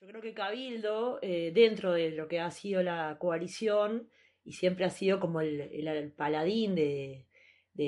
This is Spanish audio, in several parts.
Yo creo que Cabildo, eh, dentro de lo que ha sido la coalición, y siempre ha sido como el, paladín de,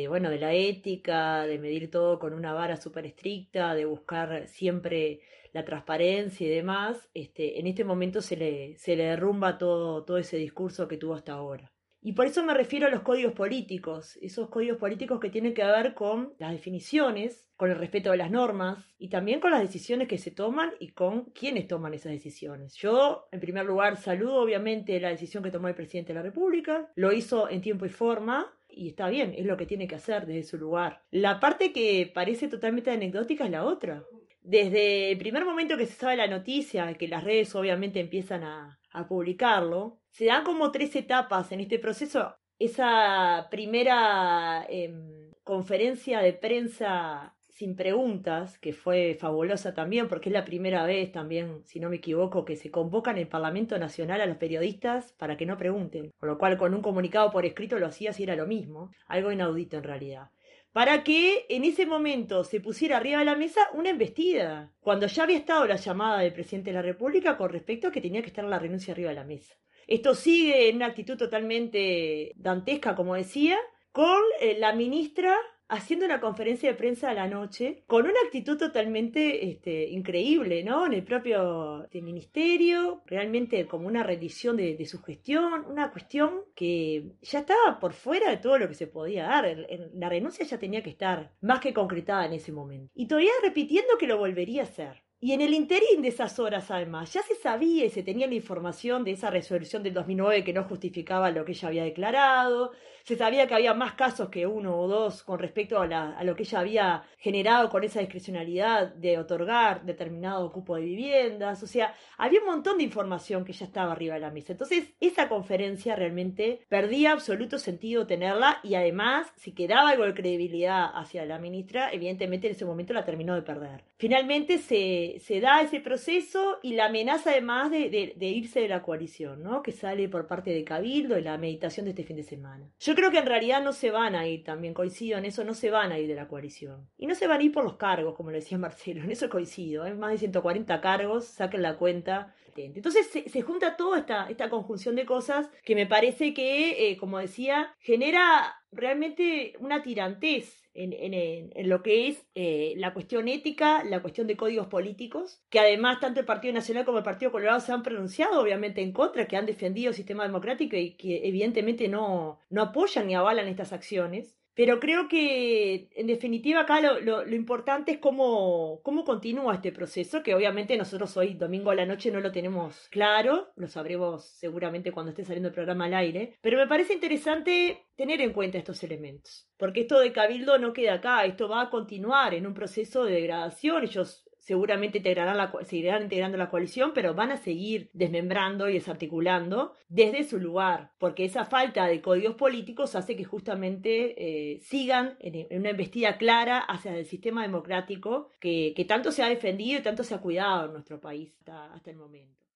bueno, de la ética, de medir todo con una vara súper estricta, de buscar siempre la transparencia y demás, este, en este momento se le, se le derrumba todo, todo ese discurso que tuvo hasta ahora. Y por eso me refiero a los códigos políticos, esos códigos políticos que tienen que ver con las definiciones, con el respeto de las normas y también con las decisiones que se toman y con quienes toman esas decisiones. Yo, en primer lugar, saludo obviamente la decisión que tomó el presidente de la República, lo hizo en tiempo y forma, y está bien, es lo que tiene que hacer desde su lugar. La parte que parece totalmente anecdótica es la otra. Desde el primer momento que se sabe la noticia, que las redes obviamente empiezan a, a publicarlo, se dan como tres etapas en este proceso. Esa primera em, conferencia de prensa sin preguntas, que fue fabulosa también, porque es la primera vez también, si no me equivoco, que se convoca en el Parlamento Nacional a los periodistas para que no pregunten. Con lo cual, con un comunicado por escrito lo hacía si era lo mismo. Algo inaudito en realidad para que en ese momento se pusiera arriba de la mesa una embestida, cuando ya había estado la llamada del presidente de la República con respecto a que tenía que estar la renuncia arriba de la mesa. Esto sigue en una actitud totalmente dantesca, como decía, con eh, la ministra haciendo una conferencia de prensa a la noche con una actitud totalmente este, increíble, ¿no? En el propio este, ministerio, realmente como una rendición de, su gestión, una cuestión que ya estaba por fuera de todo lo que se podía dar. la renuncia ya tenía que estar más que concretada en ese momento. Y todavía repitiendo que lo volvería a hacer. Y en el interín de esas horas, además, ya se sabía y se tenía la información de esa resolución del 2009 que no justificaba lo que ella había declarado, se sabía que había más casos que uno o dos con respecto a, lo que ella había generado con esa discrecionalidad de otorgar determinado cupo de viviendas, o sea, había un montón de información que ya estaba arriba de la mesa. Entonces, esa conferencia realmente perdía absoluto sentido tenerla y además, si quedaba algo de credibilidad hacia la ministra, evidentemente en ese momento la terminó de perder. Finalmente se, se da ese proceso y la amenaza además de, irse de la coalición, ¿no? que sale por parte de Cabildo y la meditación de este fin de semana. Yo creo que en realidad no se van a ir, también coincido en eso, no se van a ir de la coalición. Y no se van a ir por los cargos, como le decía Marcelo, en eso coincido. Hay más de 140 cargos, saquen la cuenta. Entonces se, junta toda esta, esta conjunción de cosas que me parece que, eh, como decía, genera realmente una tirantez en, lo que es eh, la cuestión ética, la cuestión de códigos políticos, que además tanto el Partido Nacional como el Partido Colorado se han pronunciado obviamente en contra, que han defendido el sistema democrático y que evidentemente no, no apoyan ni avalan estas acciones. Pero creo que, en definitiva, acá lo, importante es cómo, cómo continúa este proceso, que obviamente nosotros hoy, domingo a la noche, no lo tenemos claro, lo sabremos seguramente cuando esté saliendo el programa al aire, pero me parece interesante tener en cuenta estos elementos, porque esto de Cabildo no queda acá, esto va a continuar en un proceso de degradación, ellos seguramente integrarán la, seguirán integrando la coalición, pero van a seguir desmembrando y desarticulando desde su lugar, porque esa falta de códigos políticos hace que justamente eh, sigan en, una embestida clara hacia el sistema democrático que, tanto se ha defendido y tanto se ha cuidado en nuestro país hasta el momento.